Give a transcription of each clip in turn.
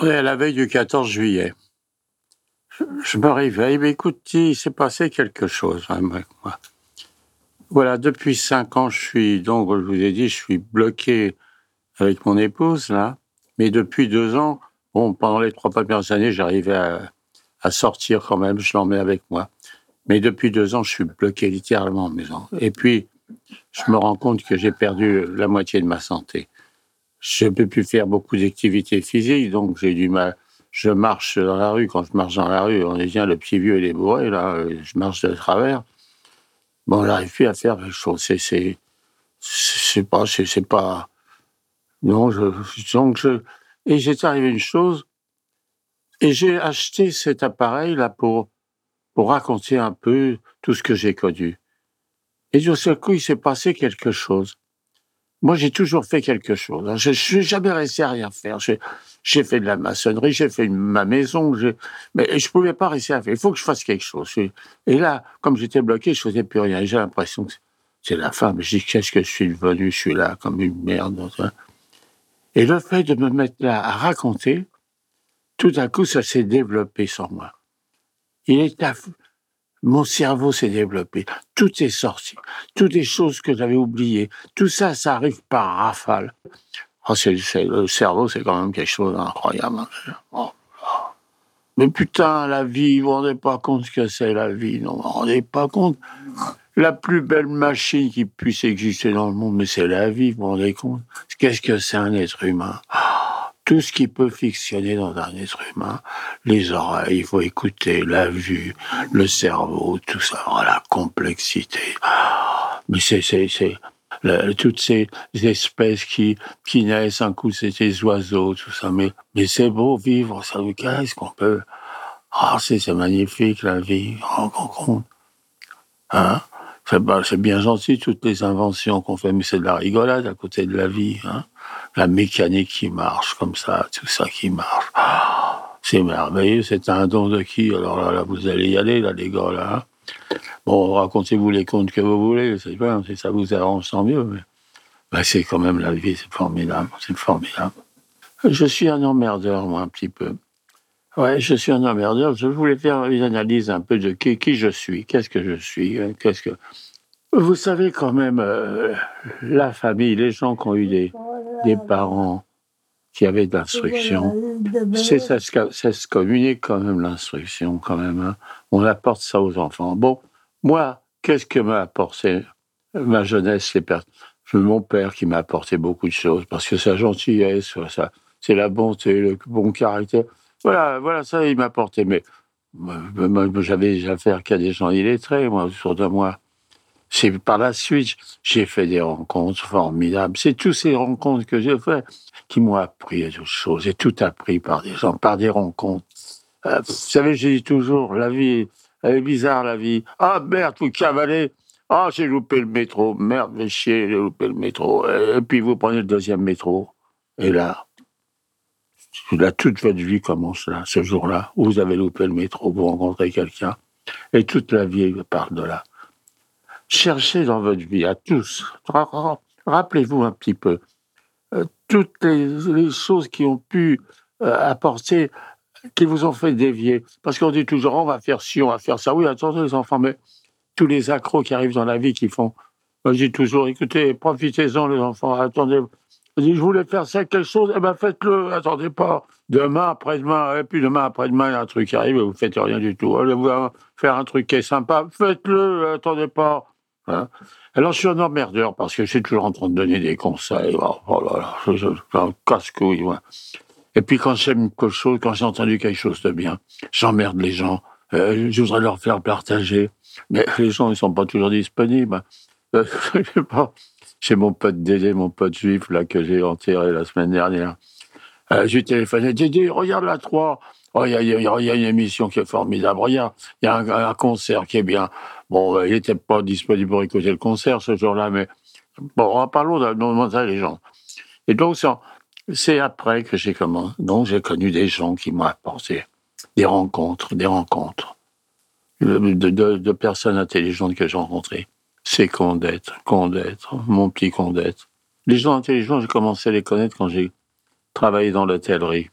On est à la veille du 14 juillet. Je, me réveille, mais écoute, il s'est passé quelque chose hein, avec moi. Voilà, depuis cinq ans, je suis, donc, je vous ai dit, je suis bloqué avec mon épouse, là. Mais depuis deux ans, bon, pendant les trois premières années, j'arrivais à, à sortir quand même, je l'emmène avec moi. Mais depuis deux ans, je suis bloqué littéralement en maison. Et puis, je me rends compte que j'ai perdu la moitié de ma santé. Je ne peux plus faire beaucoup d'activités physiques, donc j'ai du mal. Je marche dans la rue. Quand je marche dans la rue, on est bien le pied vieux et les bourrés, là. Je marche de travers. Bon, on n'arrive plus à faire quelque chose. C'est, pas, c'est, pas. Non, je, donc je. Et j'ai arrivé une chose. Et j'ai acheté cet appareil-là pour, pour raconter un peu tout ce que j'ai connu. Et du seul coup, il s'est passé quelque chose. Moi, j'ai toujours fait quelque chose. hein. Je n'ai jamais resté à rien faire. J'ai fait de la maçonnerie, j'ai fait une- ma maison, mais je pouvais pas rester à faire. Il faut que je fasse quelque chose. Et là, comme j'étais bloqué, je faisais plus rien. J'ai l'impression que c'est la fin. Mais je dis, qu'est-ce que je suis devenu? Je suis là comme une merde. hein. Et le fait de me mettre là à raconter, tout à coup, ça s'est développé sans moi. Il est Mon cerveau s'est développé. Tout est sorti. Toutes les choses que j'avais oubliées. Tout ça, ça arrive par rafale. Oh, le cerveau, c'est quand même quelque chose d'incroyable. hein. Oh. Mais putain, la vie, vous vous rendez pas compte ce que c'est la vie, non, vous vous rendez pas compte. La plus belle machine qui puisse exister dans le monde, mais c'est la vie, vous vous rendez compte. Qu'est-ce que c'est un être humain? Tout ce qui peut fictionner dans un être humain, les oreilles, il faut écouter, la vue, le cerveau, tout ça, oh, la complexité. Mais c'est, c'est, c'est, toutes ces espèces qui, qui naissent, un coup c'est des oiseaux, tout ça. Mais, mais c'est beau vivre, ça qu'est-ce qu'on peut? Ah, c'est, c'est magnifique la vie, compte. Hein? C'est, c'est bien gentil toutes les inventions qu'on fait, mais c'est de la rigolade à côté de la vie. Hein? La mécanique qui marche comme ça, tout ça qui marche. C'est merveilleux, c'est un don de qui? Alors là, là, vous allez y aller, là, les gars, là. hein. Bon, racontez-vous les contes que vous voulez, c'est bien, si ça vous arrange, tant mieux. Mais bah, c'est quand même la vie, c'est formidable, c'est formidable. Je suis un emmerdeur, moi, un petit peu. Ouais, je suis un emmerdeur. Je voulais faire une analyse un peu de qui, qui je suis, qu'est-ce que je suis, hein, qu'est-ce que. Vous savez quand même, euh, la famille, les gens qui ont eu des, des parents qui avaient de l'instruction, c'est ça, ça se communique quand même l'instruction, quand même. hein. On apporte ça aux enfants. Bon, moi, qu'est-ce que m'a apporté ma jeunesse, les pères Mon père qui m'a apporté beaucoup de choses, parce que sa gentillesse, ça, c'est la bonté, le bon caractère. Voilà, voilà, ça, il m'a apporté. Mais moi, j'avais affaire qu'à des gens illettrés, moi, autour de moi. C'est par la suite, j'ai fait des rencontres formidables. C'est toutes ces rencontres que j'ai faites qui m'ont appris à toutes choses. J'ai tout appris par des gens, par des rencontres. Euh, vous savez, je dis toujours, la vie, elle est bizarre, la vie. Ah merde, vous cavalez. Ah, j'ai loupé le métro. Merde, mais chier, j'ai loupé le métro. Et puis vous prenez le deuxième métro. Et là, là toute votre vie commence là, ce jour-là, où vous avez loupé le métro, vous rencontrez quelqu'un. Et toute la vie part de là. Cherchez dans votre vie, à tous, ra- ra- rappelez-vous un petit peu, euh, toutes les, choses qui ont pu euh, apporter, qui vous ont fait dévier. Parce qu'on dit toujours, on va faire ci, on va faire ça. Oui, attendez les enfants, mais tous les accros qui arrivent dans la vie, qui font, moi je dis toujours, écoutez, profitez-en les enfants, attendez. Je dis, je voulais faire ça, quelque chose, eh ben faites-le, attendez pas. Demain, après-demain, et puis demain, après-demain, il y a un truc qui arrive et vous faites rien du tout. Allez vous faire un truc qui est sympa, faites-le, attendez pas. Hein. Alors, je suis un emmerdeur parce que je suis toujours en train de donner des conseils. Oh, oh là là, je, je, je- casse-couille. Et puis, quand j'aime quelque chose, quand j'ai entendu quelque chose de bien, j'emmerde les gens. Euh, je voudrais leur faire partager. Mais les gens, ils sont pas toujours disponibles. euh, chez mon pote Dédé, mon pote juif, là, que j'ai enterré la semaine dernière. Euh, je lui téléphonais, Dédé, regarde la 3. Oh, il y, a, une émission qui est formidable. Regarde, il y a un concert qui est bien. Bon, il n'était pas disponible pour écouter le concert ce jour-là, mais bon, parlons de de les gens. Et donc, c'est après que j'ai commencé. Donc, j'ai connu des gens qui m'ont apporté des rencontres, des rencontres de- de personnes intelligentes que j'ai rencontrées. C'est Condette, Condette, mon petit Condette. Les gens intelligents, j'ai commencé à les connaître quand j'ai travaillé dans l'hôtellerie.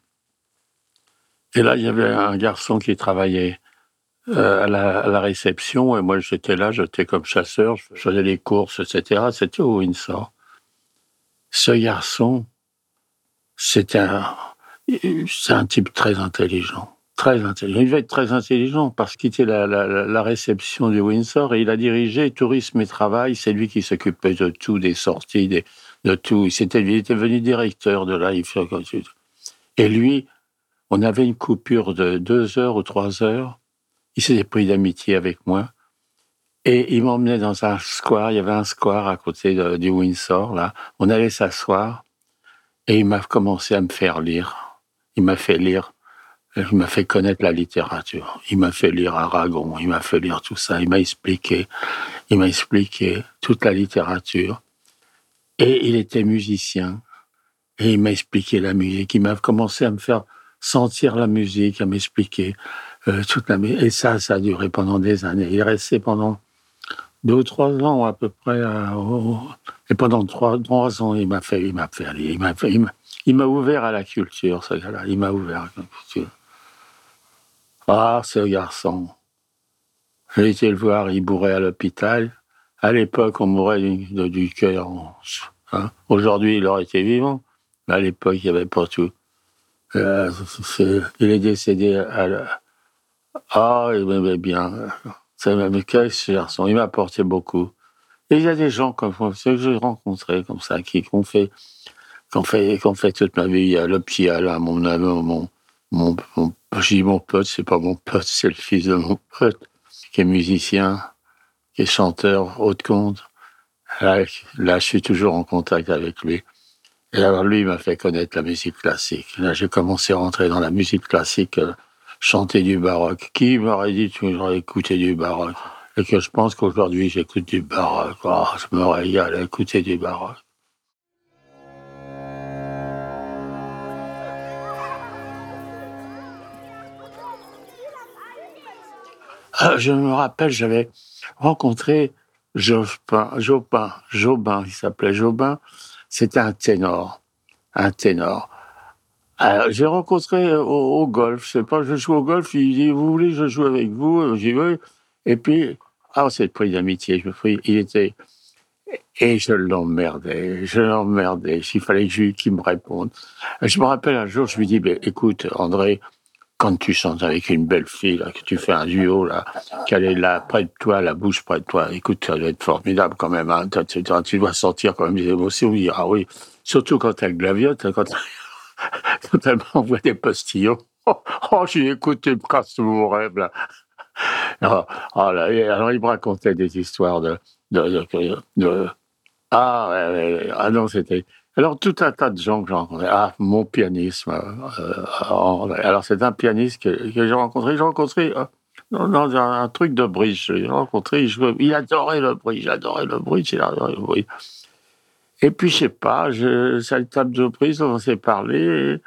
Et là, il y avait un garçon qui travaillait euh, à, la, réception, et moi j'étais là, j'étais comme chasseur, je faisais les courses, etc. C'était au Windsor. Ce garçon, c'était un, c'est un type très intelligent. Très intelligent. Il devait être très intelligent parce qu'il était la, la, réception du Windsor et il a dirigé Tourisme et Travail. C'est lui qui s'occupait de tout, des sorties, des, de tout. Il, s'était- il était devenu directeur de là. Et lui, on avait une coupure de deux heures ou trois heures. Il s'était pris d'amitié avec moi. Et il m'emmenait dans un square. Il y avait un square à côté du Windsor, là. On allait s'asseoir. Et il m'a commencé à me faire lire. Il m'a fait lire. Il m'a fait connaître la littérature. Il m'a fait lire Aragon. Il m'a fait lire tout ça. Il m'a expliqué. Il m'a expliqué toute la littérature. Et il était musicien. Et il m'a expliqué la musique. Il m'a commencé à me faire sentir la musique, à m'expliquer euh, la. Et ça, ça a duré pendant des années. Il est resté pendant deux ou trois ans à peu près. et pendant trois, trois ans, il m'a fait, il m'a fait aller. Il m'a il m'a- ouvert à la culture, ce gars-là. Il m'a ouvert à la culture. Ah, ce garçon. J'ai été le voir, il bourrait à l'hôpital. À l'époque, on mourait du, cœur. hein. Aujourd'hui, il aurait été vivant. Mais à l'époque, il n'y avait pas tout. Euh, il est décédé à. Ah, il m'aimait bien. C'est même quel garçon. Il m'a apporté beaucoup. Et il y a des gens comme ceux que j'ai rencontrés comme ça, qui ont fait, qui ont fait, toute ma vie. Le petit Alain, mon ami, mon, mon, mon, je mon pote, c'est pas mon pote, c'est le fils de mon pote, qui est musicien, qui est chanteur, haut de compte. Là, là, je suis toujours en contact avec lui. Et alors, lui, il m'a fait connaître la musique classique. Là, j'ai commencé à rentrer dans la musique classique, euh, chanter du baroque. Qui m'aurait dit que j'aurais écouté du baroque Et que je pense qu'aujourd'hui, j'écoute du baroque? Oh, je me régale à écouter du baroque. Ah, je me rappelle, j'avais rencontré Jobin, Jobin, Jobin, il s'appelait Jobin. C'était un ténor, un ténor. Alors, j'ai rencontré au, au golf, je sais pas, je joue au golf, il dit, vous voulez je joue avec vous? J'ai dit, oui. Et puis, ah, c'est le prix d'amitié, je me prie, il était, et je l'emmerdais, je l'emmerdais, s'il fallait qu'il me réponde. Je me rappelle un jour, je lui dis, ben, écoute, André, quand tu chantes avec une belle fille, là, que tu fais un duo, là, qu'elle est là, près de toi, la bouche près de toi, écoute, ça doit être formidable quand même, hein. tu, dois sentir quand même des émotions, dit, ah oui, surtout quand elle glaviote, quand, quand elle m'envoie des postillons. Oh, oh j'ai écoute, tu me casses mon rêve, là. Alors, oh et alors, il me racontait des histoires de... de, de, de- ah, ouais. ah non, c'était... Alors, tout un tas de gens que j'ai rencontrés. Ah, mon pianisme. euh, euh, alors, c'est un pianiste que, que j'ai rencontré. J'ai rencontré euh, un, un truc de bridge. J'ai rencontré, il, jouait- il adorait le bridge, il adorait le bridge, il adorait le bridge. Et puis, je sais pas, je, ça le table de prise, on s'est parlé,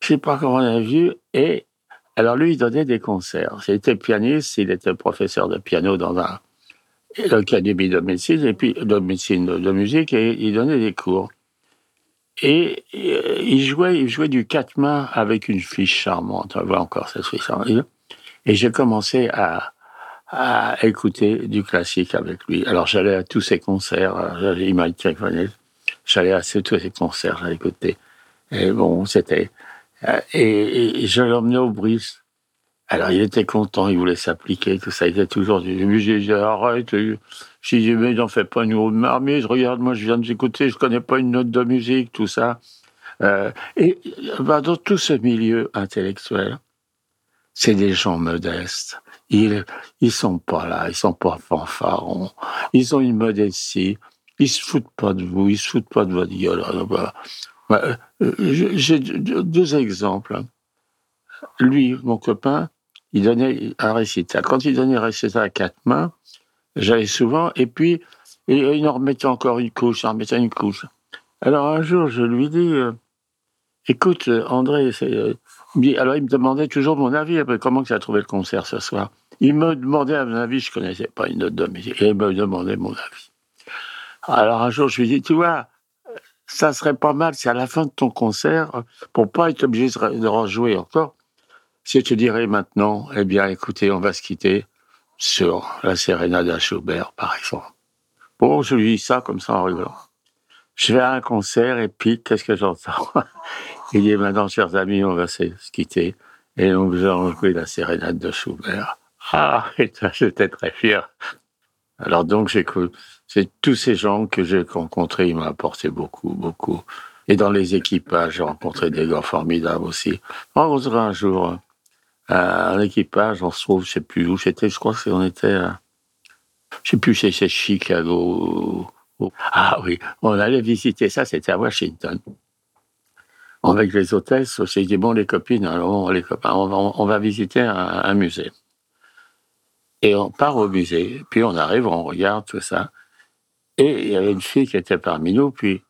je sais pas comment on a vu, et alors lui, il donnait des concerts. Il était pianiste, il était professeur de piano dans un l'académie de médecine, et puis de médecine, de, musique, et il donnait des cours. Et, euh, il jouait, il jouait du quatre mains avec une fille charmante. On voit encore cette fille charmante. Et j'ai commencé à, à écouter du classique avec lui. Alors j'allais à tous ses concerts. Il m'a téléphoné. J'allais à tous ses concerts, j'allais écouter. Et bon, c'était. euh, Et, je l'emmenais au bris. Alors il était content, il voulait s'appliquer, tout ça. Il était toujours du. J'ai arrête. J'ai dit mais n'en fais pas une grosse marmise. Regarde, moi je viens de t'écouter, je connais pas une note de musique, tout ça. Euh, et bah, dans tout ce milieu intellectuel, c'est des gens modestes. Ils, ils sont pas là, ils sont pas fanfarons. Ils ont une modestie. Ils se foutent pas de vous, ils se foutent pas de votre gueule. Voilà. Euh, j'ai deux exemples. Lui, mon copain, il donnait un récital. Quand il donnait un récital à quatre mains, j'allais souvent, et puis il en remettait encore une couche, il en remettait une couche. Alors un jour, je lui dis, euh, écoute, André, euh, alors il me demandait toujours mon avis, comment tu as trouvé le concert ce soir. Il me demandait mon avis, je connaissais pas une note de musique, il me demandait mon avis. Alors un jour, je lui dis, tu vois, ça serait pas mal si à la fin de ton concert, pour pas être obligé de rejouer encore, si je te dirais maintenant, eh bien, écoutez, on va se quitter sur la sérénade à Schubert, par exemple. Bon, je lui dis ça comme ça en rigolant. Je vais à un concert et puis, qu'est-ce que j'entends? Il dit, maintenant, chers amis, on va se quitter. Et donc, j'ai joué la sérénade de Schubert. Ah, j'étais très fier. Alors donc, j'ai c'est tous ces gens que j'ai rencontrés, ils m'ont apporté beaucoup, beaucoup. Et dans les équipages, j'ai rencontré des gars formidables aussi. On se un jour un équipage, on se trouve, je sais plus où c'était, je crois qu'on était, à, je sais plus, c'est Chicago. Ah oui, on allait visiter ça, c'était à Washington. Avec les hôtesses, j'ai dit, bon, les copines, les copains, on va, on visiter un, un musée. Et on part au musée, puis on arrive, on regarde tout ça. Et il y avait une fille qui était parmi nous, puis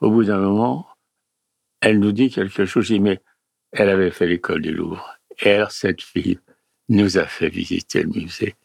au bout d'un moment, elle nous dit quelque chose. Je dis, mais elle avait fait l'école du Louvre. Et alors, cette fille nous a fait visiter le musée.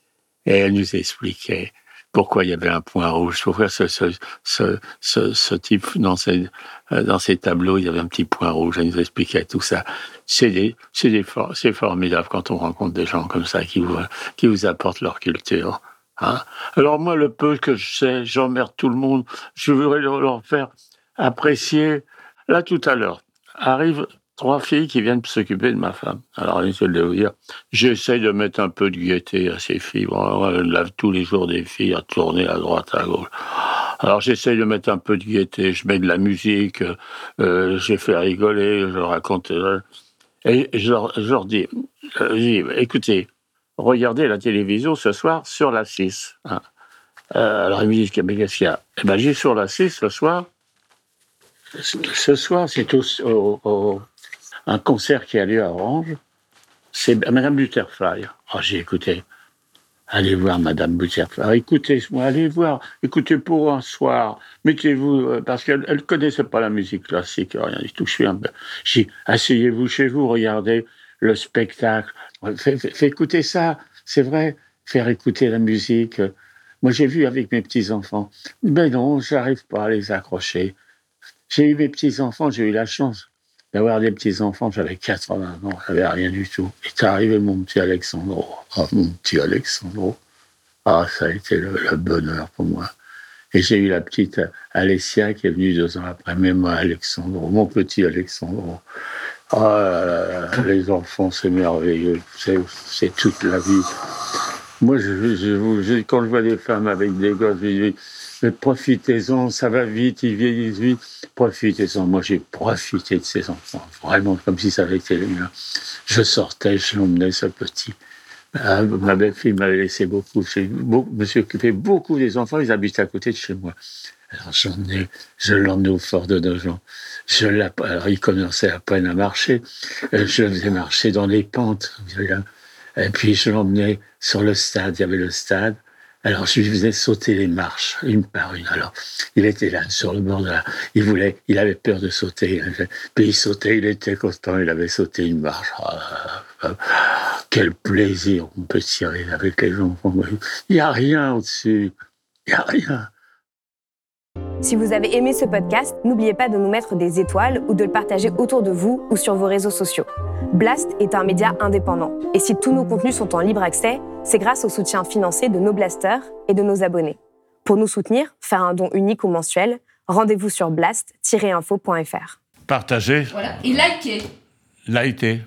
Et elle nous expliquait pourquoi il y avait un point rouge, pourquoi ce, ce, ce, ce, type, dans ces, dans ces tableaux, il y avait un petit point rouge. Elle nous expliquait tout ça. C'est c'est formidable quand on rencontre des gens comme ça qui vous, qui vous apportent leur culture. Hein. Alors moi, le peu que je sais, j'emmerde tout le monde. Je voudrais leur faire apprécier. Là, tout à l'heure, arrive trois filles qui viennent s'occuper de ma femme. Alors, je vais vous dire, j'essaye de mettre un peu de gaieté à ces filles. on lave tous les jours des filles à tourner à droite, à gauche. Alors, j'essaye de mettre un peu de gaieté. Je mets de la musique, euh, j'ai fait rigoler, je raconte. Euh, et je leur, dis, écoutez, regardez la télévision ce soir sur la 6. Hein. Euh, alors, ils me disent, qu'est-ce qu'il y a? Eh bien, j'ai sur la 6 ce soir. Ce soir, c'est au un concert qui a lieu à Orange, c'est Madame Butterfly. Oh, j'ai écouté. Allez voir Madame Butterfly. Écoutez-moi, allez voir. Écoutez pour un soir. Mettez-vous, euh, parce qu'elle ne connaissait pas la musique classique, rien du tout. Je suis un peu. J'ai asseyez-vous chez vous, regardez le spectacle. Faites écouter ça. C'est vrai, faire écouter la musique. Moi, j'ai vu avec mes petits-enfants. Mais non, j'arrive pas à les accrocher. J'ai eu mes petits-enfants, j'ai eu la chance d'avoir des petits-enfants, j'avais 80 ans, j'avais rien du tout. Et est arrivé mon petit Alexandro. Ah, mon petit Alexandro. Ah, ça a été le, bonheur pour moi. Et j'ai eu la petite Alessia qui est venue deux ans après, mais moi, Alexandro, mon petit Alexandro. Ah, les enfants, c'est merveilleux. C'est toute la vie. Moi, quand je vois des femmes avec des gosses, je dis, profitez-en, ça va vite, ils vieillissent vite, profitez-en. Moi, j'ai profité de ces enfants, vraiment comme si ça avait été les miens. Je sortais, je l'emmenais, ce petit. Ah, ma belle-fille m'avait laissé beaucoup. Je me suis occupé beaucoup des enfants, ils habitaient à côté de chez moi. Alors, j'emmenais, je l'emmenais au fort de Nogent. Je alors, il commençait à peine à marcher. Euh, je le faisais marcher dans les pentes. Et puis, je l'emmenais sur le stade. Il y avait le stade. Alors je lui faisais sauter les marches une par une. Alors il était là sur le bord de la. Il voulait, il avait peur de sauter. Puis il sautait, il était constant, il avait sauté une marche. Ah, ah, quel plaisir on peut tirer avec les enfants. Il n'y a rien au-dessus. Il n'y a rien. Si vous avez aimé ce podcast, n'oubliez pas de nous mettre des étoiles ou de le partager autour de vous ou sur vos réseaux sociaux. Blast est un média indépendant. Et si tous nos contenus sont en libre accès, c'est grâce au soutien financier de nos blasters et de nos abonnés. Pour nous soutenir, faire un don unique ou mensuel, rendez-vous sur blast-info.fr. Partagez. Voilà. Et likez. Likez.